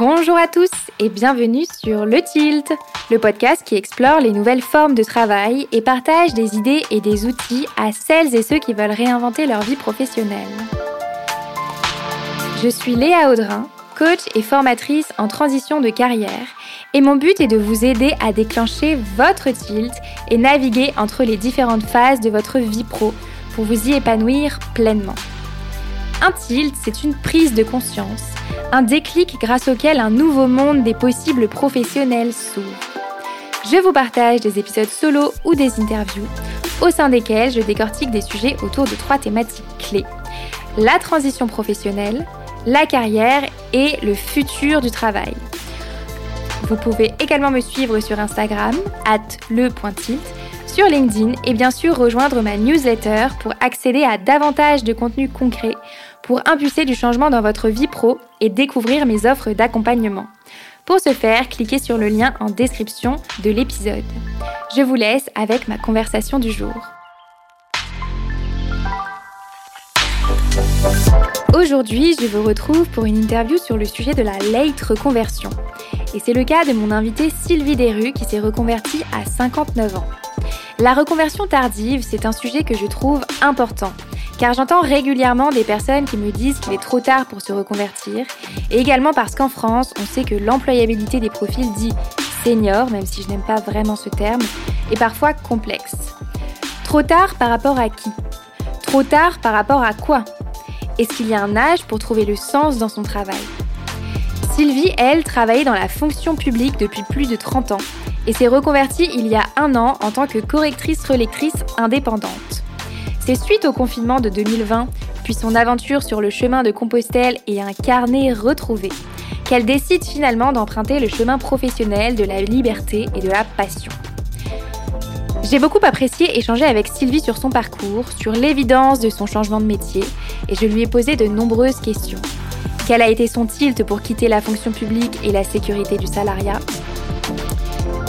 Bonjour à tous et bienvenue sur Le Tilt, le podcast qui explore les nouvelles formes de travail et partage des idées et des outils à celles et ceux qui veulent réinventer leur vie professionnelle. Je suis Léa Audrin, coach et formatrice en transition de carrière et mon but est de vous aider à déclencher votre tilt et naviguer entre les différentes phases de votre vie pro pour vous y épanouir pleinement. Un tilt, c'est une prise de conscience, un déclic grâce auquel un nouveau monde des possibles professionnels s'ouvre. Je vous partage des épisodes solo ou des interviews, au sein desquels je décortique des sujets autour de trois thématiques clés. La transition professionnelle, la carrière et le futur du travail. Vous pouvez également me suivre sur Instagram, at sur LinkedIn et bien sûr rejoindre ma newsletter pour accéder à davantage de contenu concret pour impulser du changement dans votre vie pro et découvrir mes offres d'accompagnement. Pour ce faire, cliquez sur le lien en description de l'épisode. Je vous laisse avec ma conversation du jour. Aujourd'hui, je vous retrouve pour une interview sur le sujet de la late reconversion. Et c'est le cas de mon invitée Sylvie Desrues qui s'est reconvertie à 59 ans. La reconversion tardive, c'est un sujet que je trouve important car j'entends régulièrement des personnes qui me disent qu'il est trop tard pour se reconvertir, et également parce qu'en France, on sait que l'employabilité des profils dits seniors, même si je n'aime pas vraiment ce terme, est parfois complexe. Trop tard par rapport à qui? Trop tard par rapport à quoi? Est-ce qu'il y a un âge pour trouver le sens dans son travail? Sylvie, elle, travaillait dans la fonction publique depuis plus de 30 ans et s'est reconvertie il y a un an en tant que correctrice-relectrice indépendante. C'est suite au confinement de 2020, puis son aventure sur le chemin de Compostelle et un carnet retrouvé, qu'elle décide finalement d'emprunter le chemin professionnel de la liberté et de la passion. J'ai beaucoup apprécié échanger avec Sylvie sur son parcours, sur l'évidence de son changement de métier, et je lui ai posé de nombreuses questions. Quel a été son tilt pour quitter la fonction publique et la sécurité du salariat?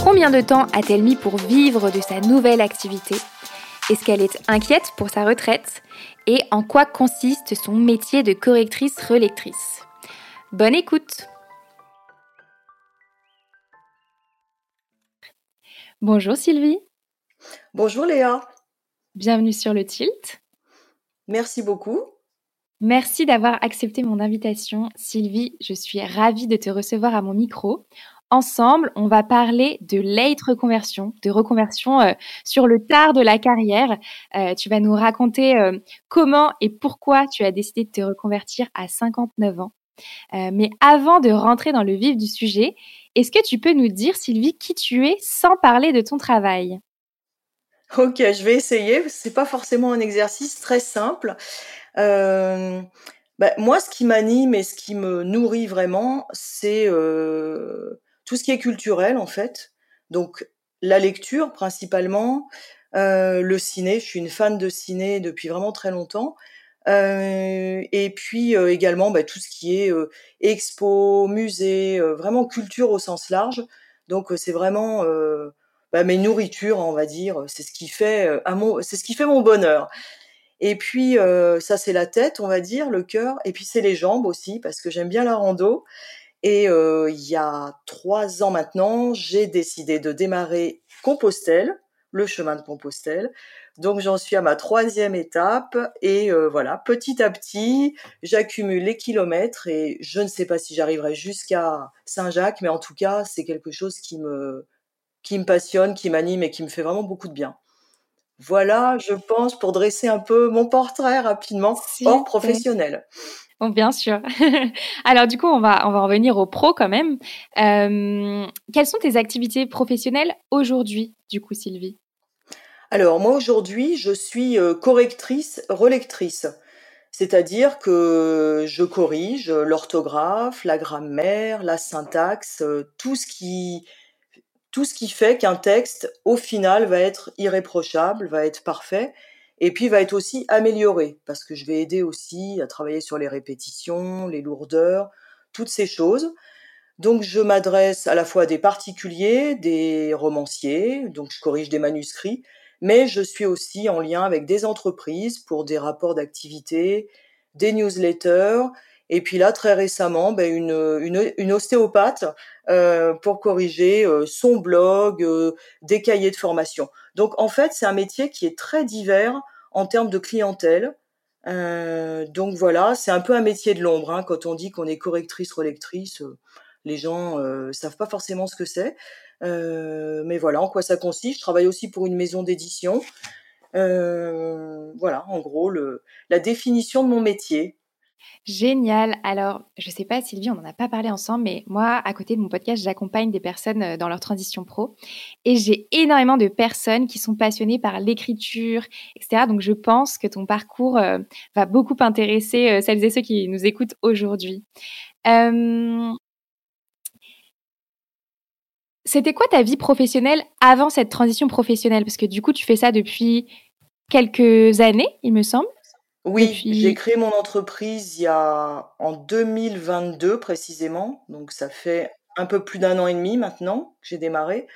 Combien de temps a-t-elle mis pour vivre de sa nouvelle activité? Est-ce qu'elle est inquiète pour sa retraite Et en quoi consiste son métier de correctrice-relectrice Bonne écoute Bonjour Sylvie. Bonjour Léa. Bienvenue sur le Tilt. Merci beaucoup. Merci d'avoir accepté mon invitation. Sylvie, je suis ravie de te recevoir à mon micro. Ensemble, on va parler de late reconversion, de reconversion euh, sur le tard de la carrière. Euh, tu vas nous raconter euh, comment et pourquoi tu as décidé de te reconvertir à 59 ans. mais avant de rentrer dans le vif du sujet, est-ce que tu peux nous dire, Sylvie, qui tu es sans parler de ton travail? Ok, je vais essayer. C'est pas forcément un exercice très simple. Bah, moi, ce qui m'anime et ce qui me nourrit vraiment, c'est tout ce qui est culturel en fait. Donc la lecture principalement, euh, le ciné. Je suis une fan de ciné depuis vraiment très longtemps. Euh, et puis euh, également bah, tout ce qui est expo, musée, vraiment culture au sens large. Donc c'est vraiment bah, mes nourritures, on va dire. C'est ce qui fait mon, c'est ce qui fait mon bonheur. Et puis ça c'est la tête, on va dire, le cœur. Et puis c'est les jambes aussi parce que j'aime bien la rando. Et euh, il y a trois ans maintenant, j'ai décidé de démarrer Compostelle, le chemin de Compostelle. Donc j'en suis à ma troisième étape et euh, voilà, petit à petit, j'accumule les kilomètres et je ne sais pas si j'arriverai jusqu'à Saint-Jacques, mais en tout cas, c'est quelque chose qui me qui me passionne, qui m'anime et qui me fait vraiment beaucoup de bien. Voilà, je pense, pour dresser un peu mon portrait rapidement, hors professionnel bien sûr. Alors du coup, on va, on va revenir au pro quand même. Euh, quelles sont tes activités professionnelles aujourd'hui, du coup, Sylvie? Alors moi, aujourd'hui, je suis euh, correctrice, relectrice. C'est-à-dire que je corrige l'orthographe, la grammaire, la syntaxe, euh, tout ce qui, tout ce qui fait qu'un texte, au final, va être irréprochable, va être parfait et puis va être aussi amélioré parce que je vais aider aussi à travailler sur les répétitions, les lourdeurs, toutes ces choses. Donc je m'adresse à la fois à des particuliers, des romanciers, donc je corrige des manuscrits, mais je suis aussi en lien avec des entreprises pour des rapports d'activité, des newsletters Et puis là, très récemment, ben, une, une, ostéopathe euh, pour corriger euh, son blog, euh, des cahiers de formation. Donc en fait, c'est un métier qui est très divers en termes de clientèle. donc voilà, c'est un peu un métier de l'ombre. Hein. Quand on dit qu'on est correctrice, relectrice, les gens savent pas forcément ce que c'est. mais voilà, en quoi ça consiste. Je travaille aussi pour une maison d'édition. voilà, en gros, le, la définition de mon métier. Génial. Alors, je ne sais pas, Sylvie, on n'en a pas parlé ensemble, mais moi, à côté de mon podcast, j'accompagne des personnes euh, dans leur transition pro. Et j'ai énormément de personnes qui sont passionnées par l'écriture, etc. Donc, je pense que ton parcours euh, va beaucoup intéresser euh, celles et ceux qui nous écoutent aujourd'hui. C'était quoi ta vie professionnelle avant cette transition professionnelle? Parce que du coup, tu fais ça depuis quelques années, il me semble. Oui, j'ai créé mon entreprise il y a en 2022 précisément, donc ça fait un peu plus d'un an et demi maintenant que j'ai démarré.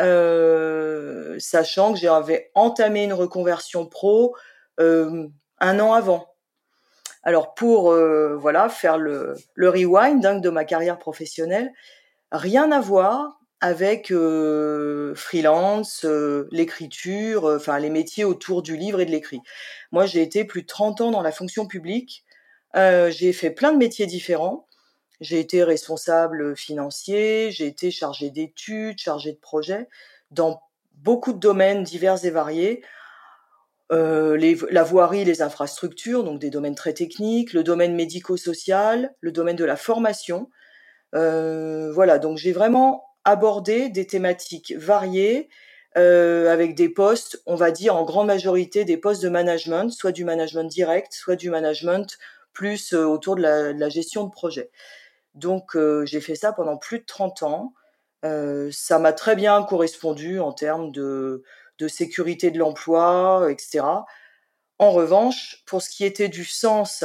Euh, sachant que j'avais entamé une reconversion pro, euh, un an avant. Alors pour, euh, voilà, faire le le rewind, hein, de ma carrière professionnelle, rien à voir avec freelance, l'écriture, enfin les métiers autour du livre et de l'écrit. Moi, j'ai été plus de 30 ans dans la fonction publique. j'ai fait plein de métiers différents. J'ai été responsable financier, j'ai été chargé d'études, chargé de projets dans beaucoup de domaines divers et variés. La voirie, les infrastructures, donc des domaines très techniques, le domaine médico-social, le domaine de la formation. voilà, donc j'ai vraiment aborder des thématiques variées euh, avec des postes, on va dire en grande majorité des postes de management, soit du management direct, soit du management plus euh, autour de la, gestion de projet. Donc euh, j'ai fait ça pendant plus de 30 ans. ça m'a très bien correspondu en termes de, de sécurité de l'emploi, etc. En revanche, pour ce qui était du sens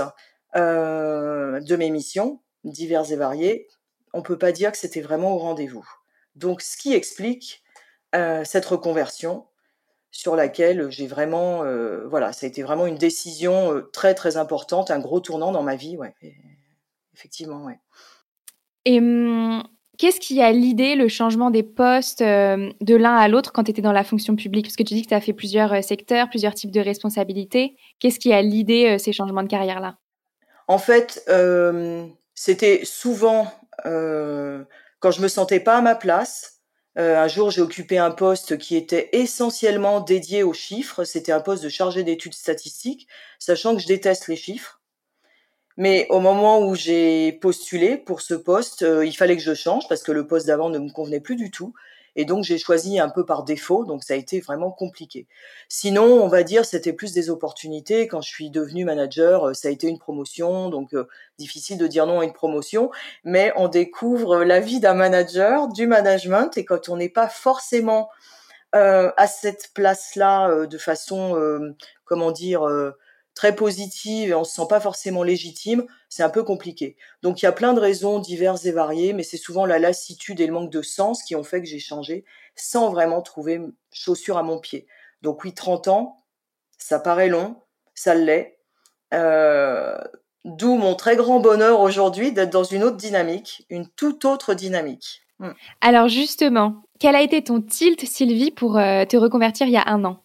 de mes missions, diverses et variées, on peut pas dire que c'était vraiment au rendez-vous. Donc, ce qui explique euh, cette reconversion sur laquelle j'ai vraiment, euh, voilà, ça a été vraiment une décision euh, très très importante, un gros tournant dans ma vie, ouais, effectivement, ouais. Et hum, qu'est-ce qui a l'idée le changement des postes de l'un à l'autre quand tu étais dans la fonction publique? Parce que tu dis que tu as fait plusieurs secteurs, plusieurs types de responsabilités. Qu'est-ce qui a l'idée ces changements de carrière-là? En fait, c'était souvent quand je me sentais pas à ma place, euh, un jour j'ai occupé un poste qui était essentiellement dédié aux chiffres. C'était un poste de chargé d'études statistiques, sachant que je déteste les chiffres. Mais au moment où j'ai postulé pour ce poste, euh, il fallait que je change parce que le poste d'avant ne me convenait plus du tout. Et donc j'ai choisi un peu par défaut, donc ça a été vraiment compliqué. Sinon, on va dire c'était plus des opportunités. Quand je suis devenue manager, euh, ça a été une promotion, donc euh, difficile de dire non à une promotion, mais on découvre la vie d'un manager, du management, et quand on n'est pas forcément euh, à cette place-là de façon, comment dire, très positive et on se sent pas forcément légitime, c'est un peu compliqué. Donc il y a plein de raisons diverses et variées, mais c'est souvent la lassitude et le manque de sens qui ont fait que j'ai changé sans vraiment trouver chaussure à mon pied. Donc oui, 30 ans, ça paraît long, ça l'est. Euh, d'où mon très grand bonheur aujourd'hui d'être dans une autre dynamique, une toute autre dynamique. Hmm. Alors justement, quel a été ton tilt, Sylvie, pour euh, te reconvertir il y a un an?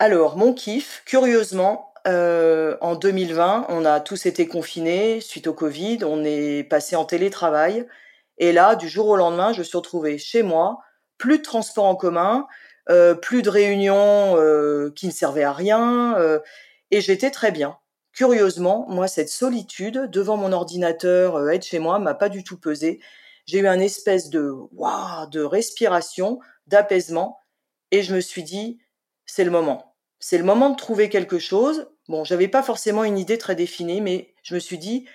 Alors, mon kiff, curieusement, euh, en 2020, on a tous été confinés suite au Covid, on est passé en télétravail. Et là, du jour au lendemain, je suis retrouvée chez moi, plus de transport en commun, euh, plus de réunions euh, qui ne servaient à rien, et j'étais très bien. Curieusement, moi, cette solitude devant mon ordinateur, être chez moi, m'a pas du tout pesé. J'ai eu un espèce de waouh, de respiration, d'apaisement, et je me suis dit, c'est le moment c'est le moment de trouver quelque chose. Bon, j'avais pas forcément une idée très définie, mais je me suis dit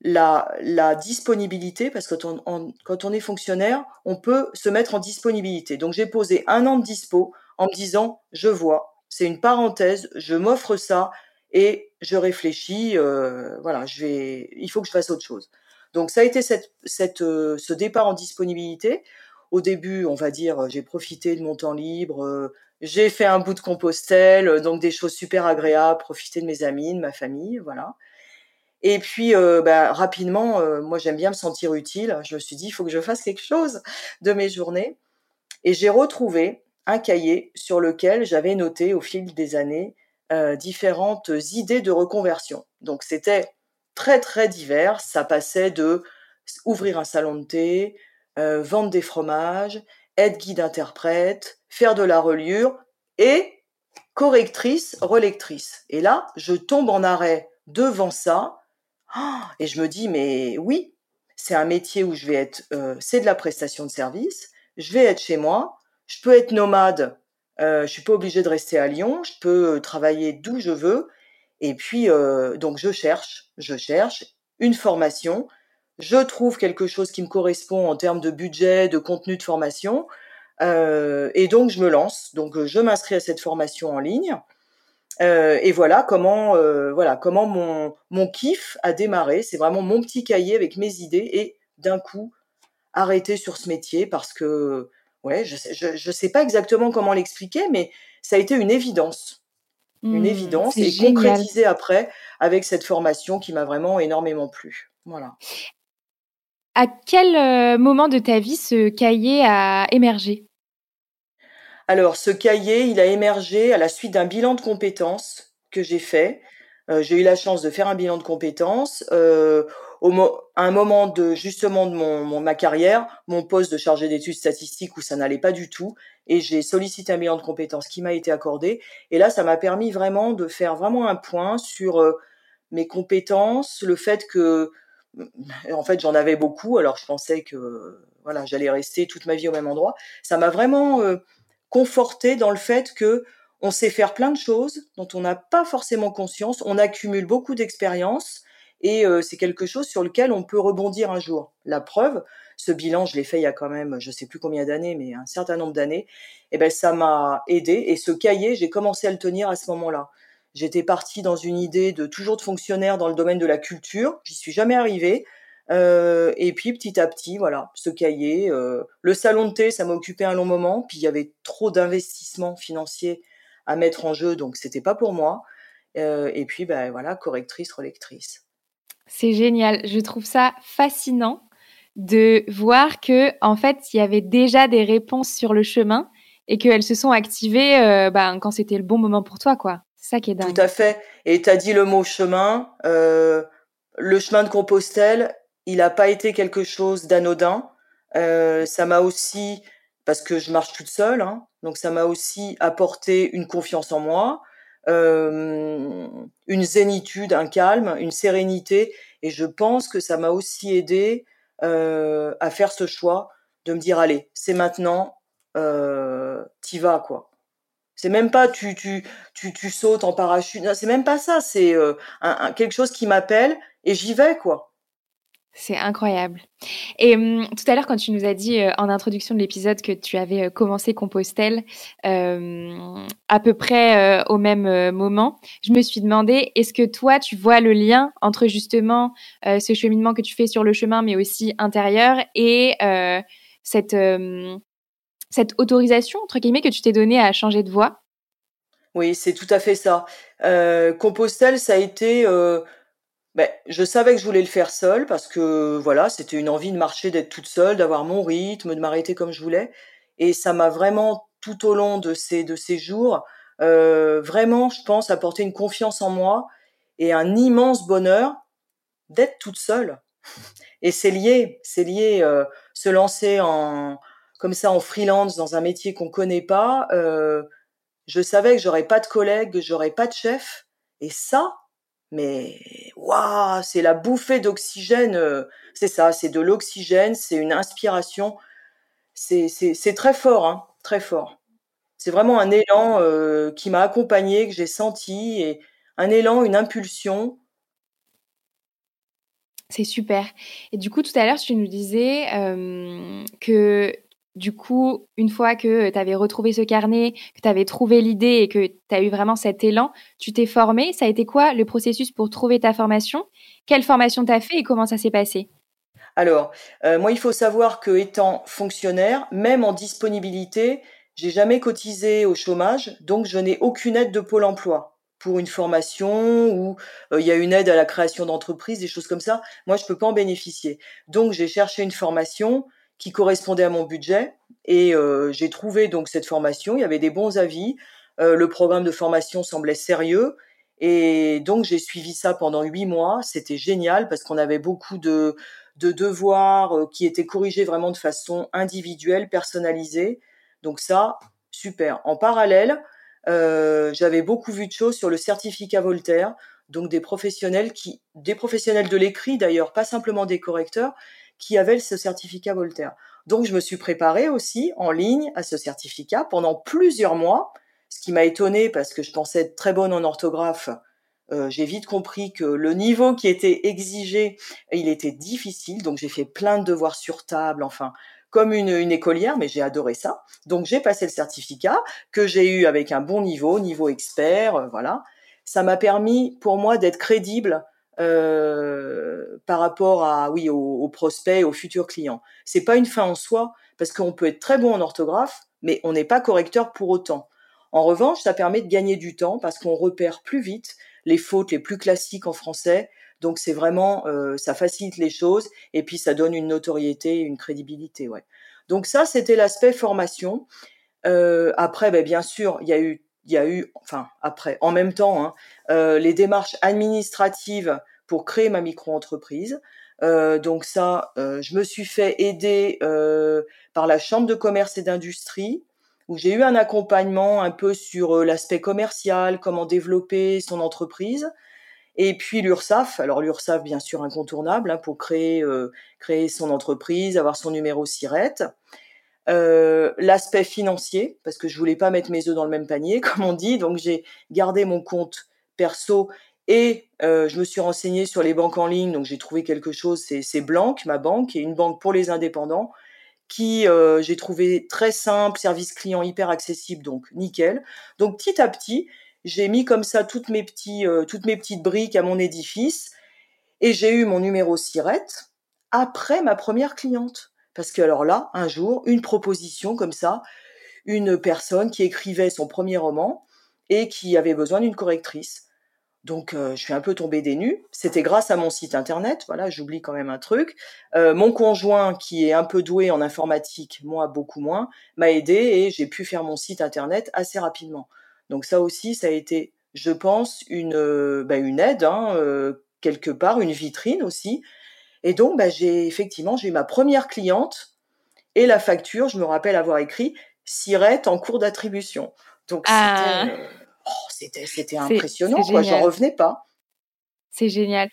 la, disponibilité, parce que quand on, est fonctionnaire, on peut se mettre en disponibilité. Donc j'ai posé un an de dispo en me disant je vois, c'est une parenthèse, je m'offre ça et je réfléchis. Euh, voilà, je vais, il faut que je fasse autre chose. Donc ça a été euh, ce départ en disponibilité. Au début, on va dire, j'ai profité de mon temps libre, euh, j'ai fait un bout de Compostelle, euh, donc des choses super agréables, profiter de mes amis, de ma famille, voilà. Et puis, euh, bah, rapidement, euh, moi j'aime bien me sentir utile. Je me suis dit, il faut que je fasse quelque chose de mes journées. Et j'ai retrouvé un cahier sur lequel j'avais noté au fil des années différentes idées de reconversion. Donc c'était très très divers. Ça passait de ouvrir un salon de thé, vendre des fromages, être guide interprète, faire de la reliure et correctrice, relectrice. Et là, je tombe en arrêt devant ça. Et je me dis, mais oui, c'est un métier où je vais être, euh, c'est de la prestation de service, je vais être chez moi, je peux être nomade, euh, je suis pas obligée de rester à Lyon, je peux travailler d'où je veux. Et puis, euh, donc, je cherche, je cherche une formation, je trouve quelque chose qui me correspond en termes de budget, de contenu de formation, euh, et donc je me lance. Donc je m'inscris à cette formation en ligne. Euh, et voilà comment, euh, voilà comment mon, mon kiff a démarré. C'est vraiment mon petit cahier avec mes idées et d'un coup arrêter sur ce métier parce que ouais, je sais, je, sais pas exactement comment l'expliquer, mais ça a été une évidence, une mmh, évidence et concrétisé après avec cette formation qui m'a vraiment énormément plu. Voilà. À quel moment de ta vie ce cahier a émergé? Alors, ce cahier, il a émergé à la suite d'un bilan de compétences que j'ai fait. Euh, j'ai eu la chance de faire un bilan de compétences. Euh, au à un moment de justement de mon, ma carrière, mon poste de chargé d'études statistiques où ça n'allait pas du tout, et j'ai sollicité un bilan de compétences qui m'a été accordé. Et là, ça m'a permis vraiment de faire vraiment un point sur euh, mes compétences, le fait que en fait j'en avais beaucoup, alors je pensais que voilà j'allais rester toute ma vie au même endroit. Ça m'a vraiment conforté dans le fait que on sait faire plein de choses dont on n'a pas forcément conscience, on accumule beaucoup d'expérience et euh, c'est quelque chose sur lequel on peut rebondir un jour. La preuve, ce bilan, je l'ai fait il y a quand même, je sais plus combien d'années, mais un certain nombre d'années. Et eh ben ça m'a aidé et ce cahier, j'ai commencé à le tenir à ce moment-là. J'étais partie dans une idée de toujours de fonctionnaire dans le domaine de la culture. J'y suis jamais arrivée. Euh, et puis petit à petit, voilà, ce cahier, euh, le salon de thé, ça m'a occupé un long moment. Puis il y avait trop d'investissements financiers à mettre en jeu, donc c'était pas pour moi. Euh, et puis ben voilà, correctrice, relectrice. C'est génial. Je trouve ça fascinant de voir que en fait il y avait déjà des réponses sur le chemin et qu'elles se sont activées ben, quand c'était le bon moment pour toi, quoi. C'est ça qui est dingue. Tout à fait. Et tu as dit le mot chemin. le chemin de Compostelle, il n'a pas été quelque chose d'anodin. Euh, ça m'a aussi, parce que je marche toute seule, hein, donc ça m'a aussi apporté une confiance en moi, euh, une zénitude, un calme, une sérénité, et je pense que ça m'a aussi aidé euh, à faire ce choix de me dire allez, c'est maintenant, euh, t'y vas quoi. C'est même pas tu tu tu sautes en parachute, c'est même pas ça, c'est euh, quelque chose qui m'appelle et j'y vais quoi. C'est incroyable. Et hum, tout à l'heure, quand tu nous as dit euh, en introduction de l'épisode que tu avais euh, commencé Compostelle euh, à peu près au même moment, je me suis demandé, est-ce que toi, tu vois le lien entre justement ce cheminement que tu fais sur le chemin, mais aussi intérieur, et cette, cette autorisation, entre guillemets, que tu t'es donnée à changer de voie Oui, c'est tout à fait ça. Compostelle, ça a été ben, je savais que je voulais le faire seul parce que voilà, c'était une envie de marcher, d'être toute seule, d'avoir mon rythme, de m'arrêter comme je voulais. Et ça m'a vraiment, tout au long de ces, de ces jours, euh, vraiment, je pense, apporté une confiance en moi et un immense bonheur d'être toute seule. Et c'est lié, c'est lié, euh, se lancer en comme ça en freelance dans un métier qu'on connaît pas. Euh, je savais que j'aurais pas de collègues, j'aurais pas de chef. Et ça, mais waouh, c'est la bouffée d'oxygène. Euh, c'est ça, c'est de l'oxygène, c'est une inspiration. C'est très fort, hein, très fort. C'est vraiment un élan euh, qui m'a accompagné, que j'ai senti, et un élan, une impulsion. C'est super. Et du coup, tout à l'heure, tu nous disais que du coup, une fois que tu avais retrouvé ce carnet, que tu avais trouvé l'idée et que tu as eu vraiment cet élan, tu t'es formé. Ça a été quoi le processus pour trouver ta formation? Quelle formation tu as fait et comment ça s'est passé? Alors, euh, moi, il faut savoir que étant fonctionnaire, même en disponibilité, j'ai jamais cotisé au chômage, donc je n'ai aucune aide de Pôle emploi. pour une formation ou il y a une aide à la création d'entreprise, des choses comme ça. Moi, je peux pas en bénéficier. Donc, j'ai cherché une formation qui correspondait à mon budget et j'ai trouvé donc cette formation. Il y avait des bons avis. le programme de formation semblait sérieux et donc j'ai suivi ça pendant huit mois. C'était génial parce qu'on avait beaucoup de, de devoirs qui étaient corrigés vraiment de façon individuelle, personnalisée. Donc ça, super. En parallèle, euh, j'avais beaucoup vu de choses sur le certificat Voltaire, donc des professionnels qui, des professionnels de l'écrit d'ailleurs, pas simplement des correcteurs, qui avaient ce certificat Voltaire. Donc je me suis préparée aussi en ligne à ce certificat pendant plusieurs mois, ce qui m'a étonnée parce que je pensais être très bonne en orthographe. Euh, j'ai vite compris que le niveau qui était exigé, il était difficile, donc j'ai fait plein de devoirs sur table, enfin comme une, une écolière, mais j'ai adoré ça. Donc j'ai passé le certificat que j'ai eu avec un bon niveau, niveau expert, euh, voilà. Ça m'a permis pour moi d'être crédible euh, par rapport à oui aux, prospects, aux futurs clients. C'est pas une fin en soi parce qu'on peut être très bon en orthographe, mais on n'est pas correcteur pour autant. En revanche, ça permet de gagner du temps parce qu'on repère plus vite les fautes les plus classiques en français, donc c'est vraiment, euh, ça facilite les choses et puis ça donne une notoriété, une crédibilité. Ouais. Donc ça, c'était l'aspect formation. Euh, après, ben, bien sûr, il y a eu, il y a eu, enfin après, en même temps, hein, euh, les démarches administratives pour créer ma micro-entreprise. donc ça, je me suis fait aider par la Chambre de commerce et d'industrie, où j'ai eu un accompagnement un peu sur l'aspect commercial, comment développer son entreprise. Et puis l'URSSAF, alors l'URSSAF bien sûr incontournable hein, pour créer, euh, créer son entreprise, avoir son numéro SIRET. Euh, L'aspect financier, parce que je voulais pas mettre mes œufs dans le même panier, comme on dit, donc j'ai gardé mon compte perso et euh, je me suis renseignée sur les banques en ligne, donc j'ai trouvé quelque chose, c'est Blanc, ma banque, est une banque pour les indépendants, qui euh, j'ai trouvé très simple, service client hyper accessible, donc nickel. Donc petit à petit, j'ai mis comme ça toutes mes, petits, euh, toutes mes petites briques à mon édifice et j'ai eu mon numéro SIRET après ma première cliente. Parce que alors là, un jour, une proposition comme ça, une personne qui écrivait son premier roman et qui avait besoin d'une correctrice. Donc euh, je suis un peu tombée des nues. C'était grâce à mon site internet. Voilà, j'oublie quand même un truc. Euh, mon conjoint, qui est un peu doué en informatique, moi beaucoup moins, m'a aidé et j'ai pu faire mon site internet assez rapidement. Donc ça aussi, ça a été, je pense, une, euh, bah, une aide, hein, quelque part, une vitrine aussi. Et donc, bah, j'ai effectivement, j'ai eu ma première cliente et la facture, je me rappelle avoir écrit Sirette en cours d'attribution. Donc ah. Euh, oh, c'était, c'était, impressionnant, quoi. J'en revenais pas. C'est génial.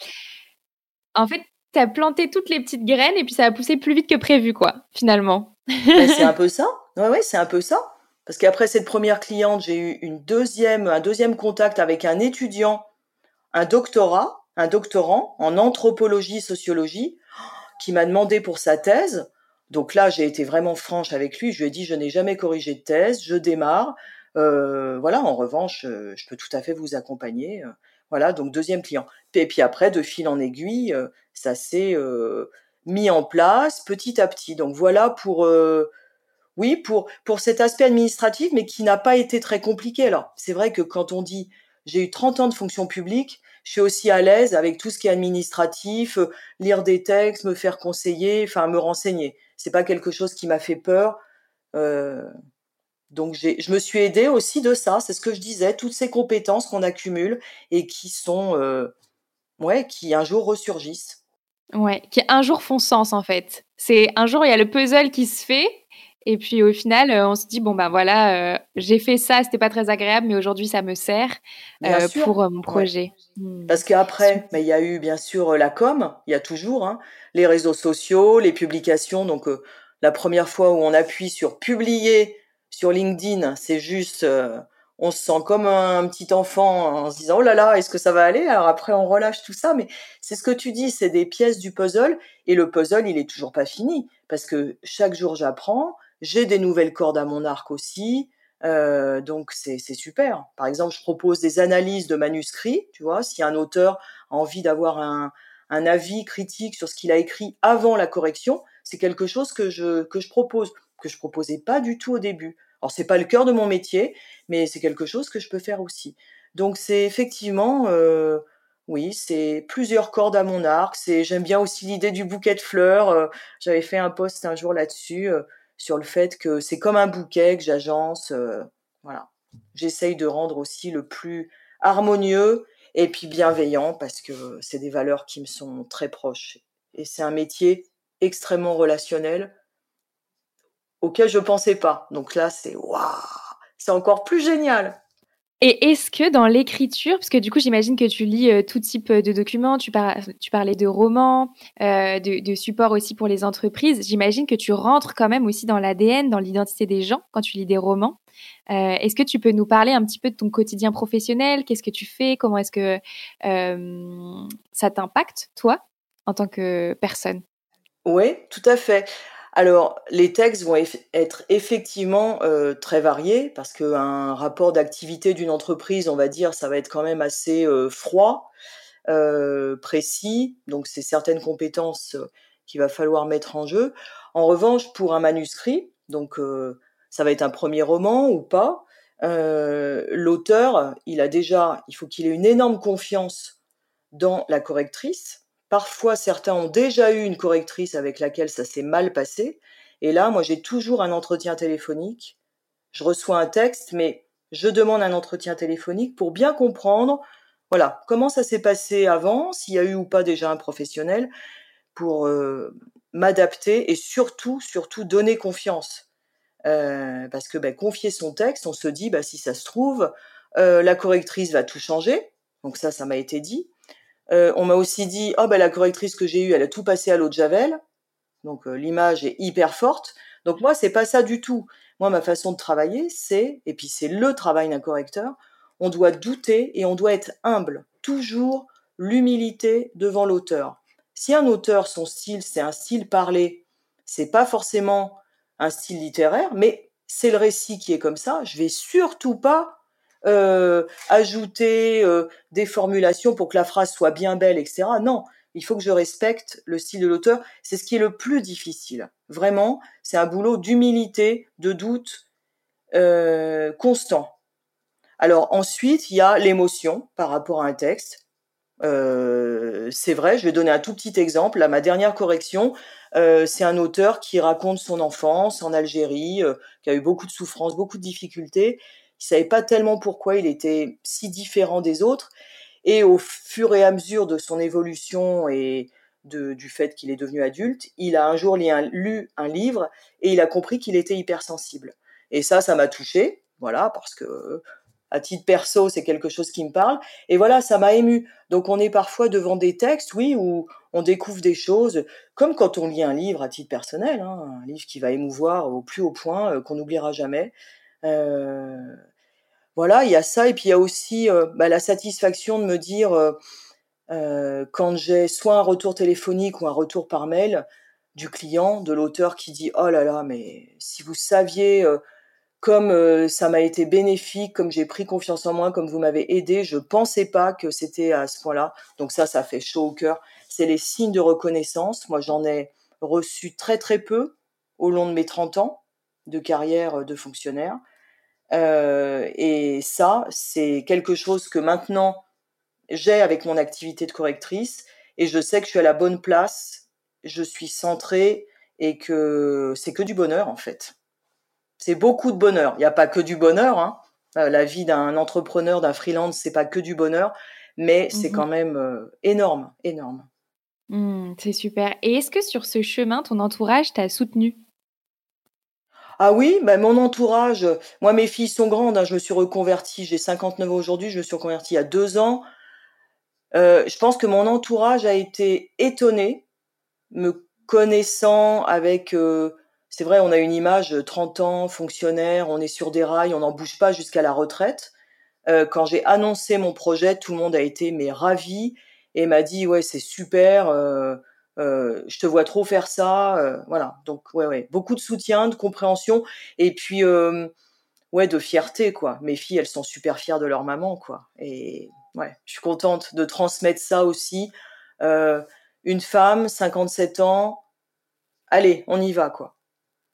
En fait, tu as planté toutes les petites graines et puis ça a poussé plus vite que prévu, quoi, finalement. C'est un peu ça. Ouais, ouais, c'est un peu ça. Parce qu'après cette première cliente, j'ai eu une deuxième, un deuxième contact avec un étudiant, un doctorat, un doctorant en anthropologie, sociologie, qui m'a demandé pour sa thèse. Donc là, j'ai été vraiment franche avec lui. Je lui ai dit, je n'ai jamais corrigé de thèse, je démarre. Euh, voilà, en revanche, euh, je peux tout à fait vous accompagner. Euh, voilà, donc deuxième client. Et puis après, de fil en aiguille, ça s'est mis en place petit à petit. Donc voilà pour oui, pour, pour cet aspect administratif, mais qui n'a pas été très compliqué. Alors, c'est vrai que quand on dit j'ai eu 30 ans de fonction publique, je suis aussi à l'aise avec tout ce qui est administratif, euh, lire des textes, me faire conseiller, enfin me renseigner. C'est pas quelque chose qui m'a fait peur. Euh, donc je me suis aidée aussi de ça, c'est ce que je disais, toutes ces compétences qu'on accumule et qui sont, euh, ouais, qui un jour ressurgissent. Ouais, qui un jour font sens en fait. C'est un jour il y a le puzzle qui se fait et puis au final, euh, on se dit bon ben voilà, euh, j'ai fait ça, c'était pas très agréable, mais aujourd'hui ça me sert euh, pour mon projet. Hmm. Parce qu'après, mais il y a eu bien sûr la com, il y a toujours hein, les réseaux sociaux, les publications. Donc la première fois où on appuie sur publier sur LinkedIn, c'est juste, on se sent comme un petit enfant en se disant oh là là, est-ce que ça va aller? Alors après on relâche tout ça, mais c'est ce que tu dis, c'est des pièces du puzzle. Et le puzzle il est toujours pas fini. Parce que chaque jour j'apprends j'ai des nouvelles cordes à mon arc aussi. Euh, donc c'est super. Par exemple, je propose des analyses de manuscrits. Tu vois, si un auteur a envie d'avoir un, un, avis critique sur ce qu'il a écrit avant la correction, c'est quelque chose que je que je propose, que je proposais pas du tout au début. Alors c'est pas le cœur de mon métier, mais c'est quelque chose que je peux faire aussi. Donc c'est effectivement, oui, c'est plusieurs cordes à mon arc. C'est, j'aime bien aussi l'idée du bouquet de fleurs. J'avais fait un post un jour là-dessus sur le fait que c'est comme un bouquet que j'agence. voilà, j'essaye de rendre aussi le plus harmonieux et puis bienveillant parce que c'est des valeurs qui me sont très proches. Et c'est un métier extrêmement relationnel auquel je pensais pas. Donc là, c'est waouh, c'est encore plus génial. Et est-ce que dans l'écriture, parce que du coup j'imagine que tu lis euh, tout type de documents, tu, parlais de romans, euh, de, de supports aussi pour les entreprises, j'imagine que tu rentres quand même aussi dans l'ADN, dans l'identité des gens quand tu lis des romans. Euh, est-ce que tu peux nous parler un petit peu de ton quotidien professionnel? Qu'est-ce que tu fais? Comment est-ce que ça t'impacte, toi, en tant que personne? Oui, tout à fait. Alors, les textes vont être effectivement euh, très variés parce qu'un rapport d'activité d'une entreprise, on va dire, ça va être quand même assez euh, froid, euh, précis. Donc, c'est certaines compétences qu'il va falloir mettre en jeu. En revanche, pour un manuscrit, donc ça va être un premier roman ou pas, l'auteur, il a déjà, il faut qu'il ait une énorme confiance dans la correctrice Parfois, certains ont déjà eu une correctrice avec laquelle ça s'est mal passé. Et là, moi, j'ai toujours un entretien téléphonique. Je reçois un texte, mais je demande un entretien téléphonique pour bien comprendre, voilà, comment ça s'est passé avant, s'il y a eu ou pas déjà un professionnel, pour euh, m'adapter et surtout, surtout donner confiance. Euh, parce que ben, confier son texte, on se dit, bah, si ça se trouve, euh, la correctrice va tout changer. Donc ça, ça m'a été dit. Euh, on m'a aussi dit, oh ben la correctrice que j'ai eue, elle a tout passé à l'eau de javel. Donc euh, l'image est hyper forte. Donc moi, c'est pas ça du tout. Moi, ma façon de travailler, c'est, et puis c'est le travail d'un correcteur, on doit douter et on doit être humble. Toujours l'humilité devant l'auteur. Si un auteur, son style, c'est un style parlé, c'est pas forcément un style littéraire, mais c'est le récit qui est comme ça, je vais surtout pas euh, ajouter euh, des formulations pour que la phrase soit bien belle, etc. Non, il faut que je respecte le style de l'auteur. C'est ce qui est le plus difficile. Vraiment, c'est un boulot d'humilité, de doute euh, constant. Alors ensuite, il y a l'émotion par rapport à un texte. c'est vrai, je vais donner un tout petit exemple. Là, ma dernière correction, c'est un auteur qui raconte son enfance en Algérie, qui a eu beaucoup de souffrances, beaucoup de difficultés, il savait pas tellement pourquoi il était si différent des autres. Et au fur et à mesure de son évolution et du fait qu'il est devenu adulte, il a un jour un, lu un livre et il a compris qu'il était hypersensible. Et ça, ça m'a touché, voilà, parce que à titre perso, c'est quelque chose qui me parle. Et voilà, ça m'a ému. Donc on est parfois devant des textes, oui, où on découvre des choses, comme quand on lit un livre à titre personnel, hein, un livre qui va émouvoir au plus haut point, euh, qu'on n'oubliera jamais. Euh, voilà, il y a ça et puis il y a aussi euh, bah, la satisfaction de me dire euh, quand j'ai soit un retour téléphonique ou un retour par mail du client, de l'auteur qui dit oh là là, mais si vous saviez comme ça m'a été bénéfique, comme j'ai pris confiance en moi, comme vous m'avez aidé, je pensais pas que c'était à ce point-là. Donc ça, ça fait chaud au cœur. C'est les signes de reconnaissance. Moi, j'en ai reçu très très peu au long de mes 30 ans de carrière de fonctionnaire. Euh, et ça, c'est quelque chose que maintenant j'ai avec mon activité de correctrice et je sais que je suis à la bonne place, je suis centrée et que c'est que du bonheur en fait. C'est beaucoup de bonheur. Il n'y a pas que du bonheur. Hein. Euh, la vie d'un entrepreneur, d'un freelance, c'est pas que du bonheur, mais c'est mmh quand même euh, énorme, énorme. Mmh, c'est super. Et est-ce que sur ce chemin, ton entourage t'a soutenu? Ah oui, bah mon entourage, moi mes filles sont grandes, hein, je me suis reconvertie, j'ai 59 ans aujourd'hui, je me suis reconvertie il y a deux ans. Euh, je pense que mon entourage a été étonné, me connaissant avec... Euh, c'est vrai, on a une image 30 ans, fonctionnaire, on est sur des rails, on n'en bouge pas jusqu'à la retraite. Euh, quand j'ai annoncé mon projet, tout le monde a été mais ravi et m'a dit ouais c'est super, euh, je te vois trop faire ça, euh, voilà. Donc ouais, ouais, beaucoup de soutien, de compréhension, et puis euh, ouais, de fierté quoi. Mes filles, elles sont super fières de leur maman quoi. Et ouais, je suis contente de transmettre ça aussi. une femme, 57 ans, allez, on y va quoi.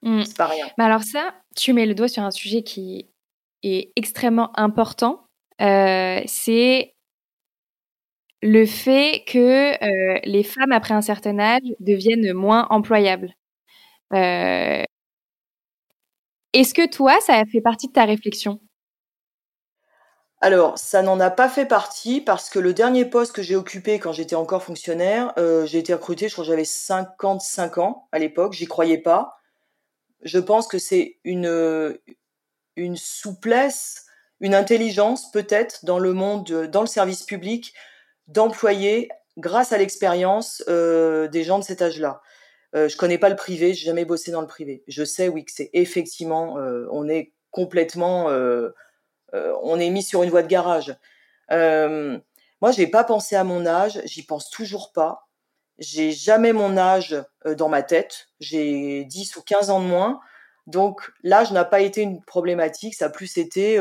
Mmh. C'est pas rien. Mais alors ça, tu mets le doigt sur un sujet qui est extrêmement important c'est le fait que les femmes après un certain âge deviennent moins employables. Est-ce que toi, ça a fait partie de ta réflexion? Alors, ça n'en a pas fait partie parce que le dernier poste que j'ai occupé quand j'étais encore fonctionnaire, j'ai été recrutée, je crois que j'avais 55 ans à l'époque, j'y croyais pas. Je pense que c'est une, une souplesse, une intelligence peut-être dans le monde, dans le service public, d'employer, grâce à l'expérience, euh, des gens de cet âge-là. Euh, je connais pas le privé, j'ai jamais bossé dans le privé. Je sais, oui, que c'est effectivement, euh, on est complètement, euh, on est mis sur une voie de garage. moi, j'ai pas pensé à mon âge, j'y pense toujours pas. J'ai jamais mon âge dans ma tête. J'ai 10 ou 15 ans de moins. Donc, l'âge n'a pas été une problématique, ça a plus été.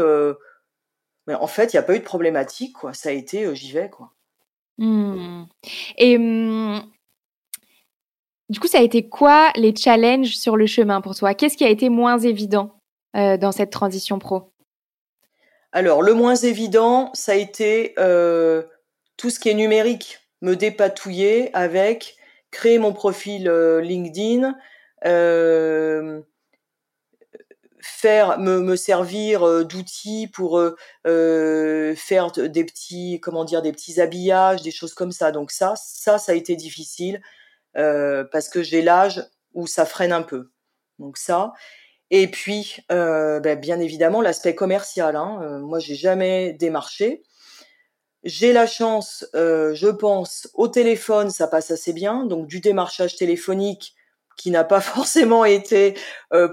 mais en fait, il n'y a pas eu de problématique, quoi. Ça a été, j'y vais, quoi. Mmh. Et mmh, du coup, ça a été quoi les challenges sur le chemin pour toi? Qu'est-ce qui a été moins évident euh, dans cette transition pro? Alors, le moins évident, ça a été euh, tout ce qui est numérique, me dépatouiller avec, créer mon profil euh, LinkedIn, faire me, me servir euh, d'outils pour euh, euh, faire des petits comment dire des petits habillages des choses comme ça. Donc ça ça ça a été difficile parce que j'ai l'âge où ça freine un peu. Donc ça. Et puis ben, bien évidemment l'aspect commercial hein. moi j'ai jamais démarché. J'ai la chance je pense au téléphone ça passe assez bien. Donc du démarchage téléphonique qui n'a pas forcément été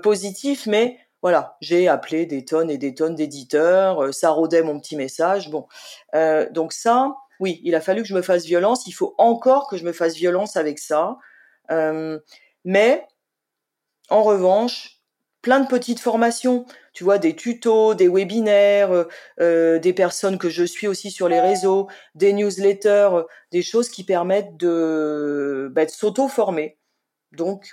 positif mais voilà, j'ai appelé des tonnes et des tonnes d'éditeurs, euh, ça rodait mon petit message. Bon, euh, donc ça, oui, il a fallu que je me fasse violence. Il faut encore que je me fasse violence avec ça. Euh, mais en revanche, plein de petites formations, tu vois, des tutos, des webinaires, des personnes que je suis aussi sur les réseaux, des newsletters, des choses qui permettent de, bah, de s'auto-former. Donc,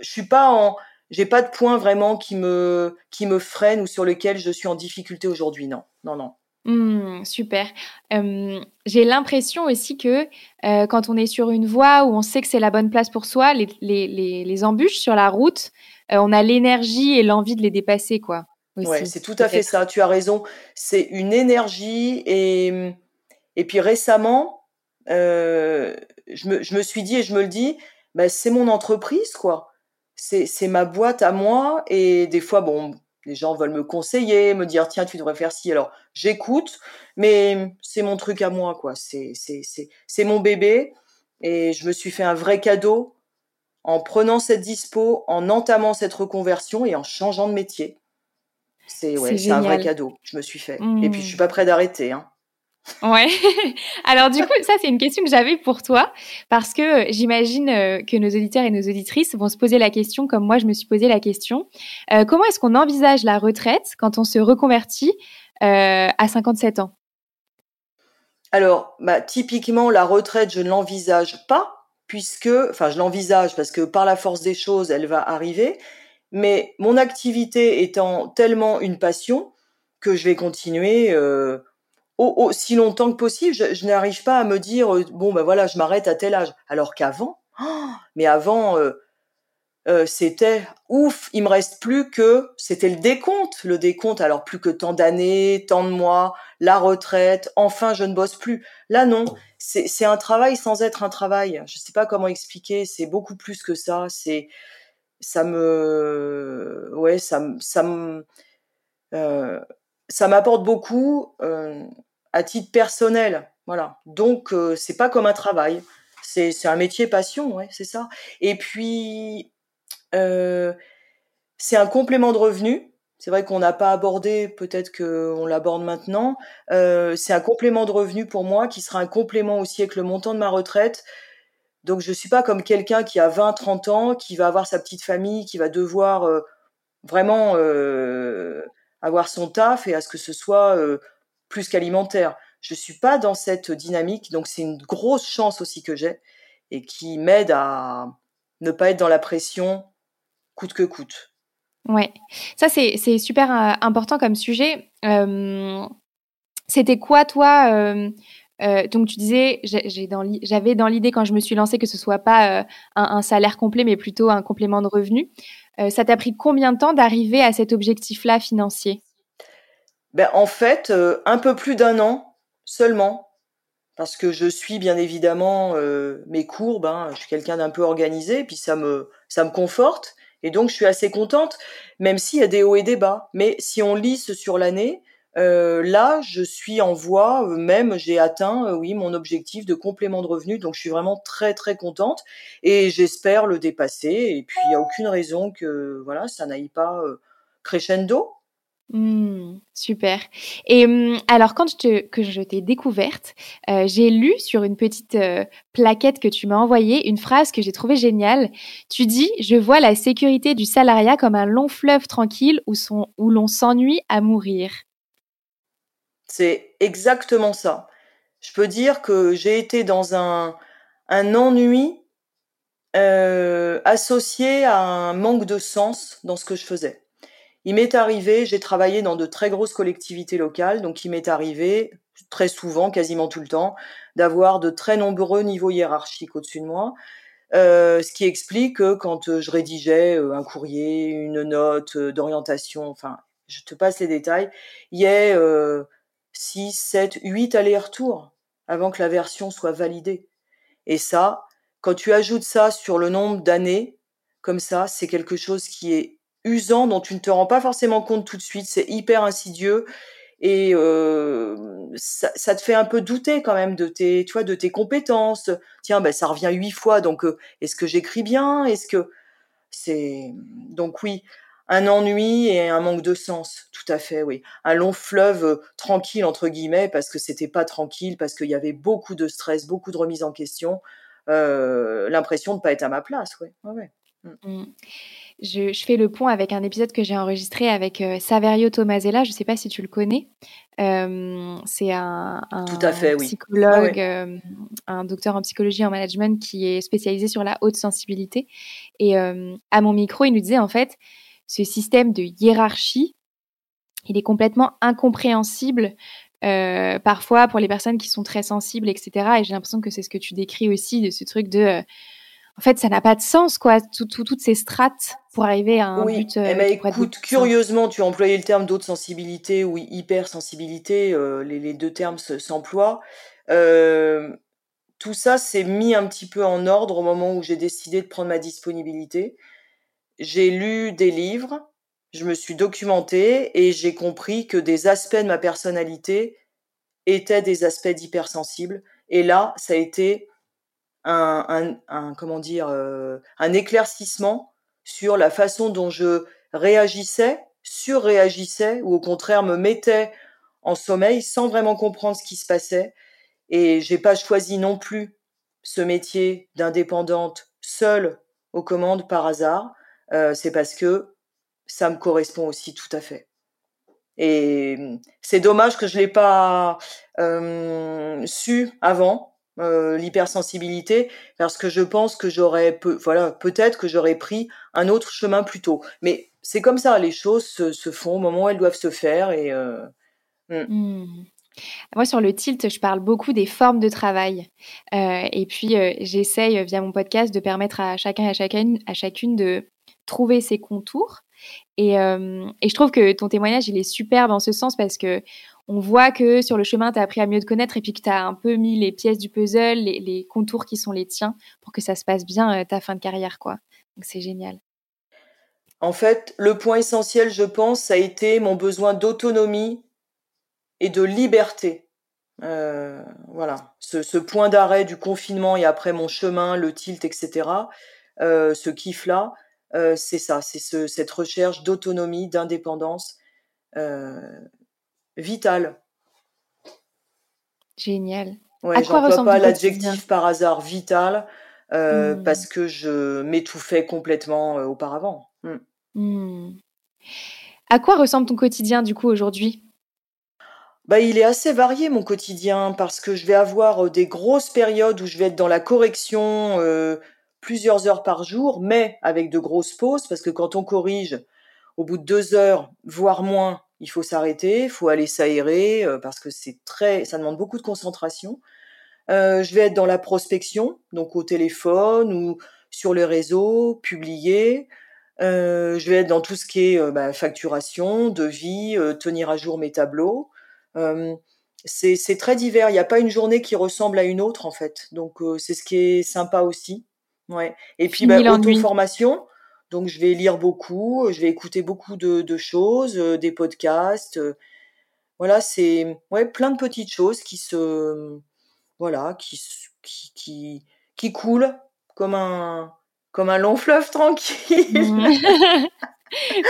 je suis pas en, j'ai pas de point vraiment qui me qui me freine ou sur lequel je suis en difficulté aujourd'hui. Non, non, non. Mmh, super. j'ai l'impression aussi que euh, quand on est sur une voie où on sait que c'est la bonne place pour soi, les, les, les, les embûches sur la route, euh, on a l'énergie et l'envie de les dépasser, quoi. Ouais, c'est tout à fait ça. Tu as raison. C'est une énergie et et puis récemment, euh, je me je me suis dit et je me le dis, bah, c'est mon entreprise, quoi c'est ma boîte à moi et des fois bon les gens veulent me conseiller me dire tiens tu devrais faire ci. Alors j'écoute mais c'est mon truc à moi quoi. C'est c'est c'est mon bébé et je me suis fait un vrai cadeau en prenant cette dispo en entamant cette reconversion et en changeant de métier. C'est ouais un vrai cadeau je me suis fait. Et puis je suis mmh. pas prêt d'arrêter hein Ouais. Alors du coup, ça c'est une question que j'avais pour toi parce que euh, j'imagine euh, que nos auditeurs et nos auditrices vont se poser la question comme moi je me suis posé la question. Euh, comment est-ce qu'on envisage la retraite quand on se reconvertit à 57 ans? Alors, bah, typiquement la retraite, je ne l'envisage pas puisque, enfin je l'envisage parce que par la force des choses, elle va arriver. Mais mon activité étant tellement une passion que je vais continuer aussi longtemps que possible. Je, n'arrive pas à me dire euh, bon ben voilà, je m'arrête à tel âge. Alors qu'avant, oh, mais avant, euh, euh, c'était ouf. Il me reste plus que c'était le décompte, le décompte. Alors plus que tant d'années, tant de mois, la retraite. Enfin, je ne bosse plus. Là non, c'est un travail sans être un travail. Je sais pas comment expliquer. C'est beaucoup plus que ça. C'est ça me ouais ça ça me ça m'apporte beaucoup à titre personnel. Voilà. Donc, euh, c'est pas comme un travail. C'est, un métier passion, ouais, c'est ça. Et puis, euh, c'est un complément de revenu. C'est vrai qu'on n'a pas abordé, peut-être qu'on l'aborde maintenant. Euh, c'est un complément de revenu pour moi qui sera un complément aussi avec le montant de ma retraite. Donc, je suis pas comme quelqu'un qui a 20, 30 ans, qui va avoir sa petite famille, qui va devoir euh, vraiment avoir son taf et à ce que ce soit plus qu'alimentaire. Je suis pas dans cette dynamique, donc c'est une grosse chance aussi que j'ai et qui m'aide à ne pas être dans la pression coûte que coûte. Ouais, ça c'est super euh, important comme sujet. Euh, C'était quoi, toi donc tu disais, j'avais dans l'idée quand je me suis lancée que ce soit pas un, salaire complet, mais plutôt un complément de revenu. ça t'a pris combien de temps d'arriver à cet objectif-là financier? Ben, En fait, un peu plus d'un an seulement parce que je suis bien évidemment euh, mes courbes. Hein. Je suis quelqu'un d'un peu organisé, puis ça me ça me conforte, et donc je suis assez contente, même s'il y a des hauts et des bas. Mais si on lisse sur l'année, euh, là, je suis en voie, euh, même j'ai atteint, oui, mon objectif de complément de revenu, donc je suis vraiment très très contente, et j'espère le dépasser. Et puis il n'y a aucune raison que voilà, ça n'aille pas crescendo. Mmh, super. Et mmh, alors, quand je te, que je t'ai découverte, euh, j'ai lu sur une petite euh, plaquette que tu m'as envoyée une phrase que j'ai trouvée géniale. Tu dis Je vois la sécurité du salariat comme un long fleuve tranquille où, où l'on s'ennuie à mourir. C'est exactement ça. Je peux dire que j'ai été dans un, un ennui euh, associé à un manque de sens dans ce que je faisais. Il m'est arrivé, j'ai travaillé dans de très grosses collectivités locales, donc il m'est arrivé très souvent, quasiment tout le temps, d'avoir de très nombreux niveaux hiérarchiques au-dessus de moi. Euh, ce qui explique que quand euh, je rédigeais euh, un courrier, une note d'orientation, enfin, je te passe les détails, il y a 6, 7, 8 allers-retours avant que la version soit validée. Et ça, quand tu ajoutes ça sur le nombre d'années, comme ça, c'est quelque chose qui est usant dont tu ne te rends pas forcément compte tout de suite. C'est hyper insidieux et euh, ça, te fait un peu douter quand même de tes, tu vois, de tes compétences. Tiens, ben ça revient huit fois, donc euh, est-ce que j'écris bien? Est-ce que c'est donc oui, un ennui et un manque de sens, tout à fait, oui. Un long fleuve euh, tranquille entre guillemets parce que c'était pas tranquille, parce qu'il y avait beaucoup de stress, beaucoup de remise en question, l'impression de pas être à ma place, ouais. Mm. Mm. Je, fais le pont avec un épisode que j'ai enregistré avec euh, Saverio Tomasella. Je ne sais pas si tu le connais. Euh, c'est un, psychologue, euh, un docteur en psychologie et en management qui est spécialisé sur la haute sensibilité. Et à mon micro, il nous disait en fait, ce système de hiérarchie, il est complètement incompréhensible parfois pour les personnes qui sont très sensibles, etc. Et j'ai l'impression que c'est ce que tu décris aussi de ce truc de en fait, ça n'a pas de sens, quoi, toutes ces strates pour arriver à un but. Euh, eh ben, écoute, curieusement, tu as employé le terme d'autres sensibilité ou hypersensibilité, euh, les, les, deux termes s'emploient. Euh, tout ça s'est mis un petit peu en ordre au moment où j'ai décidé de prendre ma disponibilité. J'ai lu des livres, je me suis documentée et j'ai compris que des aspects de ma personnalité étaient des aspects d'hypersensible. Et là, ça a été un, un, comment dire euh, un éclaircissement sur la façon dont je réagissais, surréagissais ou au contraire me mettais en sommeil sans vraiment comprendre ce qui se passait. Et j'ai pas choisi non plus ce métier d'indépendante seule aux commandes par hasard. Euh, c'est parce que ça me correspond aussi tout à fait. Et c'est dommage que je l'ai pas euh, su avant euh, l'hypersensibilité parce que je pense que j'aurais voilà peut-être que j'aurais pris un autre chemin plus tôt mais c'est comme ça les choses se, font au moment où elles doivent se faire et euh, hmm. Hmm. Moi, sur le tilt, je parle beaucoup des formes de travail. Euh, et puis, j'essaye, via mon podcast, de permettre à chacun et à chacune, à chacune de trouver ses contours. Et, et, je trouve que ton témoignage, il est super dans ce sens parce que on voit que sur le chemin, tu as appris à mieux te connaître et puis que tu as un peu mis les pièces du puzzle, les, contours qui sont les tiens pour que ça se passe bien euh, ta fin de carrière. quoi. Donc c'est génial. En fait, le point essentiel, je pense, ça a été mon besoin d'autonomie et de liberté. Euh, voilà, ce, point d'arrêt du confinement et après mon chemin, le tilt, etc. Euh, ce kiff-là, c'est ça, c'est cette recherche d'autonomie, d'indépendance vital. Génial. Ouais, j'emploie pas l'adjectif par hasard vital euh, hmm. parce que je m'étouffais complètement euh, auparavant. Hmm. Hmm. À quoi ressemble ton quotidien du coup aujourd'hui? Bah, il est assez varié mon quotidien parce que je vais avoir euh, des grosses périodes où je vais être dans la correction plusieurs heures par jour, mais avec de grosses pauses parce que quand on corrige, au bout de deux heures, voire moins, il faut s'arrêter, il faut aller s'aérer parce que c'est très, ça demande beaucoup de concentration. je vais être dans la prospection, donc au téléphone ou sur les réseaux, publier. je vais être dans tout ce qui est bah, facturation, devis, tenir à jour mes tableaux c'est très divers. Il n'y a pas une journée qui ressemble à une autre en fait. Donc euh, c'est ce qui est sympa aussi. Ouais. Et puis bah, auto-formation. Donc je vais lire beaucoup, je vais écouter beaucoup de, choses, euh, des podcasts. Euh, voilà, c'est ouais plein de petites choses qui se voilà qui qui qui, qui coulent comme un comme un long fleuve tranquille.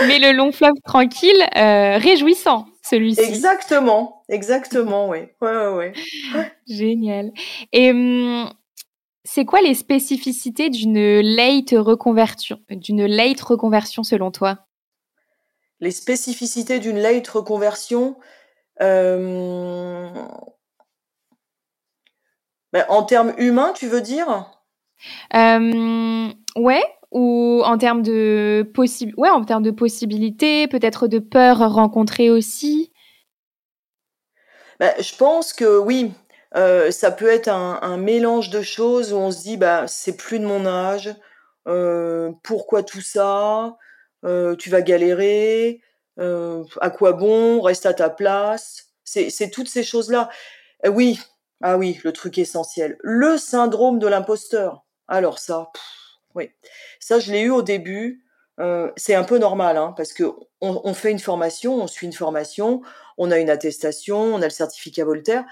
Mais le long fleuve tranquille, réjouissant celui-ci. Exactement, exactement, oui. Ouais, ouais, Génial. Et hum, c'est quoi les spécificités d'une late reconversion, d'une late reconversion selon toi? Les spécificités d'une late reconversion, euh, ben, en termes humains, tu veux dire? Euh, Ouais, ou en termes de possible ouais en termes de possibilités peut-être de peur rencontrées aussi? Bah, je pense que oui euh, ça peut être un, mélange de choses où on se dit bah c'est plus de mon âge euh, pourquoi tout ça euh, tu vas galérer à quoi bon reste à ta place. C'est toutes ces choses là oui ah oui le truc essentiel. Le syndrome de l'imposteur. Alors ça oui, ça je l'ai eu au début. Euh, c'est un peu normal, hein, parce que on, fait une formation, on suit une formation, on a une attestation, on a le certificat Voltaire,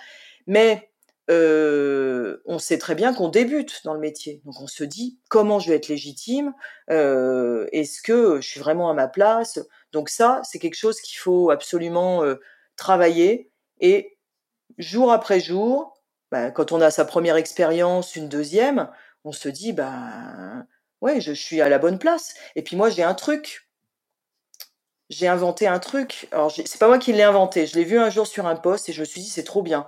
mais euh, on sait très bien qu'on débute dans le métier. Donc on se dit comment je vais être légitime, euh, est-ce que je suis vraiment à ma place? Donc ça, c'est quelque chose qu'il faut absolument travailler et jour après jour, bah, quand on a sa première expérience, une deuxième, on se dit, bah, ouais, je suis à la bonne place. Et puis moi, j'ai un truc. J'ai inventé un truc. Alors, c'est pas moi qui l'ai inventé. Je l'ai vu un jour sur un poste et je me suis dit, c'est trop bien.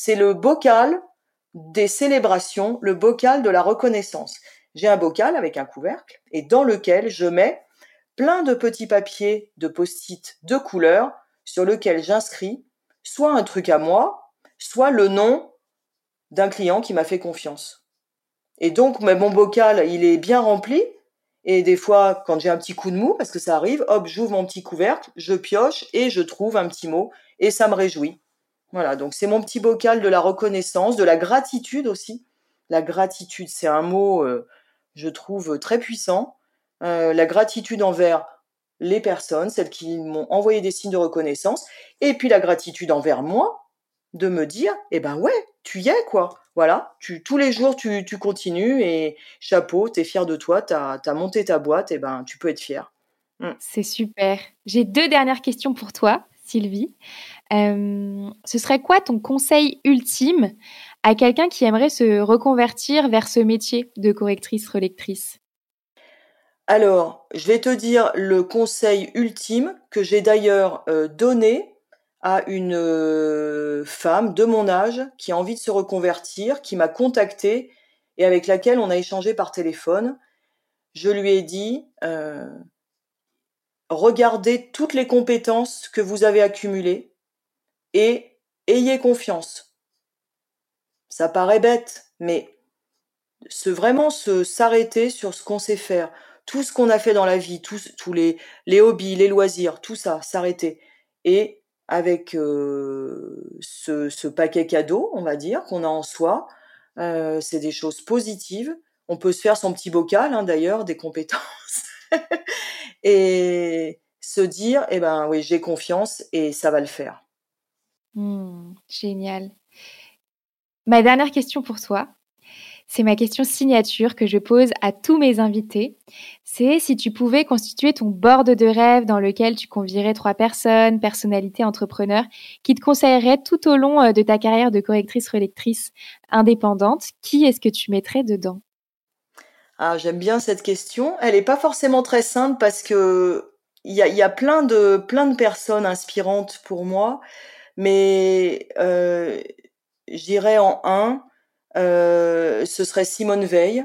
C'est le bocal des célébrations, le bocal de la reconnaissance. J'ai un bocal avec un couvercle et dans lequel je mets plein de petits papiers de post-it de couleur sur lequel j'inscris soit un truc à moi, soit le nom d'un client qui m'a fait confiance. Et donc, mon bocal, il est bien rempli. Et des fois, quand j'ai un petit coup de mou, parce que ça arrive, hop, j'ouvre mon petit couvercle, je pioche et je trouve un petit mot. Et ça me réjouit. Voilà, donc c'est mon petit bocal de la reconnaissance, de la gratitude aussi. La gratitude, c'est un mot, euh, je trouve, très puissant. Euh, la gratitude envers les personnes, celles qui m'ont envoyé des signes de reconnaissance, et puis la gratitude envers moi, de me dire, eh ben ouais, tu y es, quoi voilà, tu, tous les jours, tu, continues et chapeau, tu es fier de toi, tu as, monté ta boîte, et ben tu peux être fier. Mm. C'est super. J'ai deux dernières questions pour toi, Sylvie. Euh, ce serait quoi ton conseil ultime à quelqu'un qui aimerait se reconvertir vers ce métier de correctrice-relectrice Alors, je vais te dire le conseil ultime que j'ai d'ailleurs euh, donné à une euh, femme de mon âge qui a envie de se reconvertir, qui m'a contacté et avec laquelle on a échangé par téléphone. Je lui ai dit regardez toutes les compétences que vous avez accumulées et ayez confiance. Ça paraît bête, mais se vraiment se s'arrêter sur ce qu'on sait faire, tout ce qu'on a fait dans la vie, tous, les, hobbies, les loisirs, tout ça, s'arrêter et avec ce, paquet cadeau, on va dire, qu'on a en soi. c'est des choses positives. On peut se faire son petit bocal, hein, d'ailleurs, des compétences. et se dire, eh ben oui, j'ai confiance et ça va le faire. Mmh, génial. Ma dernière question pour toi, c'est ma question signature que je pose à tous mes invités. C'est si tu pouvais constituer ton board de rêve dans lequel tu convierais trois personnes, personnalités, entrepreneurs, qui te conseilleraient tout au long euh, de ta carrière de correctrice-relectrice indépendante, qui est-ce que tu mettrais dedans? Ah, J'aime bien cette question. Elle n'est pas forcément très simple parce que il y a, plein, de, plein de personnes inspirantes pour moi, mais euh, j'irais en un euh, ce serait Simone Veil,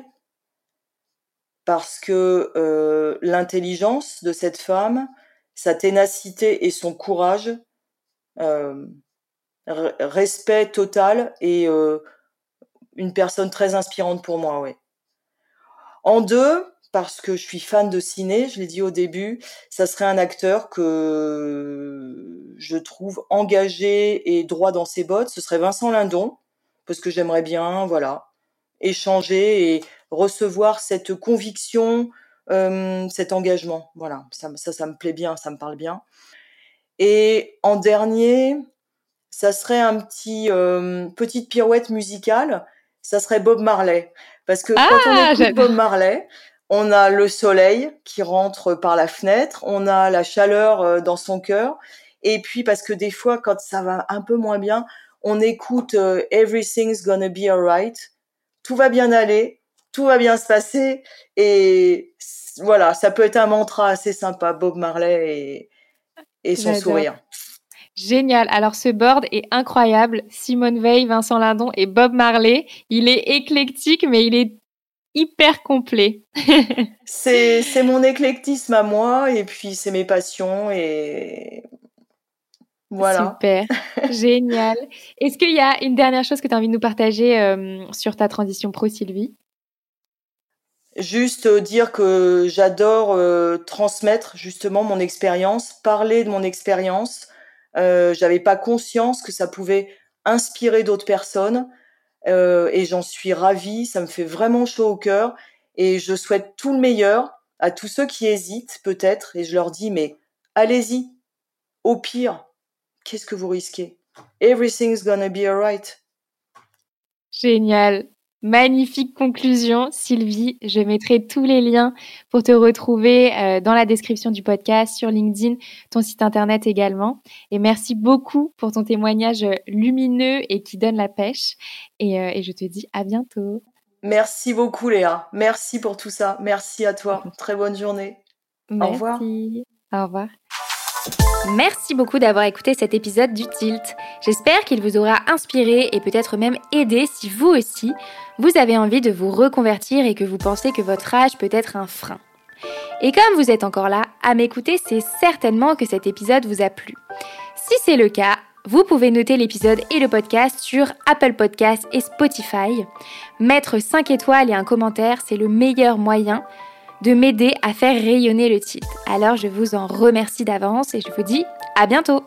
parce que euh, l'intelligence de cette femme, sa ténacité et son courage, euh, respect total et euh, une personne très inspirante pour moi, oui. En deux, parce que je suis fan de ciné, je l'ai dit au début, ça serait un acteur que je trouve engagé et droit dans ses bottes, ce serait Vincent Lindon, parce que j'aimerais bien, voilà, échanger et recevoir cette conviction, euh, cet engagement. Voilà, ça, ça, me plaît bien, ça me parle bien. Et en dernier, ça serait un petit euh, petite pirouette musicale. Ça serait Bob Marley, parce que quand on ah, écoute Bob Marley, on a le soleil qui rentre par la fenêtre, on a la chaleur euh, dans son cœur, et puis parce que des fois, quand ça va un peu moins bien, on écoute euh, Everything's Gonna Be Alright, tout va bien aller, tout va bien se passer, et voilà, ça peut être un mantra assez sympa, Bob Marley et, et son sourire. Génial. Alors ce board est incroyable. Simone Veil, Vincent Lindon et Bob Marley. Il est éclectique, mais il est hyper complet. c'est mon éclectisme à moi et puis c'est mes passions et voilà. Super. Génial. Est-ce qu'il y a une dernière chose que tu as envie de nous partager euh, sur ta transition pro, Sylvie? Juste euh, dire que j'adore euh, transmettre justement mon expérience, parler de mon expérience. Euh, J'avais pas conscience que ça pouvait inspirer d'autres personnes euh, et j'en suis ravie. Ça me fait vraiment chaud au cœur et je souhaite tout le meilleur à tous ceux qui hésitent peut-être et je leur dis mais allez-y. Au pire, qu'est-ce que vous risquez? Everything's gonna be alright. Génial. Magnifique conclusion, Sylvie. Je mettrai tous les liens pour te retrouver euh, dans la description du podcast, sur LinkedIn, ton site internet également. Et merci beaucoup pour ton témoignage lumineux et qui donne la pêche. Et, euh, et je te dis à bientôt. Merci beaucoup, Léa. Merci pour tout ça. Merci à toi. Très bonne journée. Au revoir. Au revoir. Merci beaucoup d'avoir écouté cet épisode du Tilt. J'espère qu'il vous aura inspiré et peut-être même aidé si vous aussi, vous avez envie de vous reconvertir et que vous pensez que votre âge peut être un frein. Et comme vous êtes encore là à m'écouter, c'est certainement que cet épisode vous a plu. Si c'est le cas, vous pouvez noter l'épisode et le podcast sur Apple Podcasts et Spotify. Mettre 5 étoiles et un commentaire, c'est le meilleur moyen de m'aider à faire rayonner le titre. Alors je vous en remercie d'avance et je vous dis à bientôt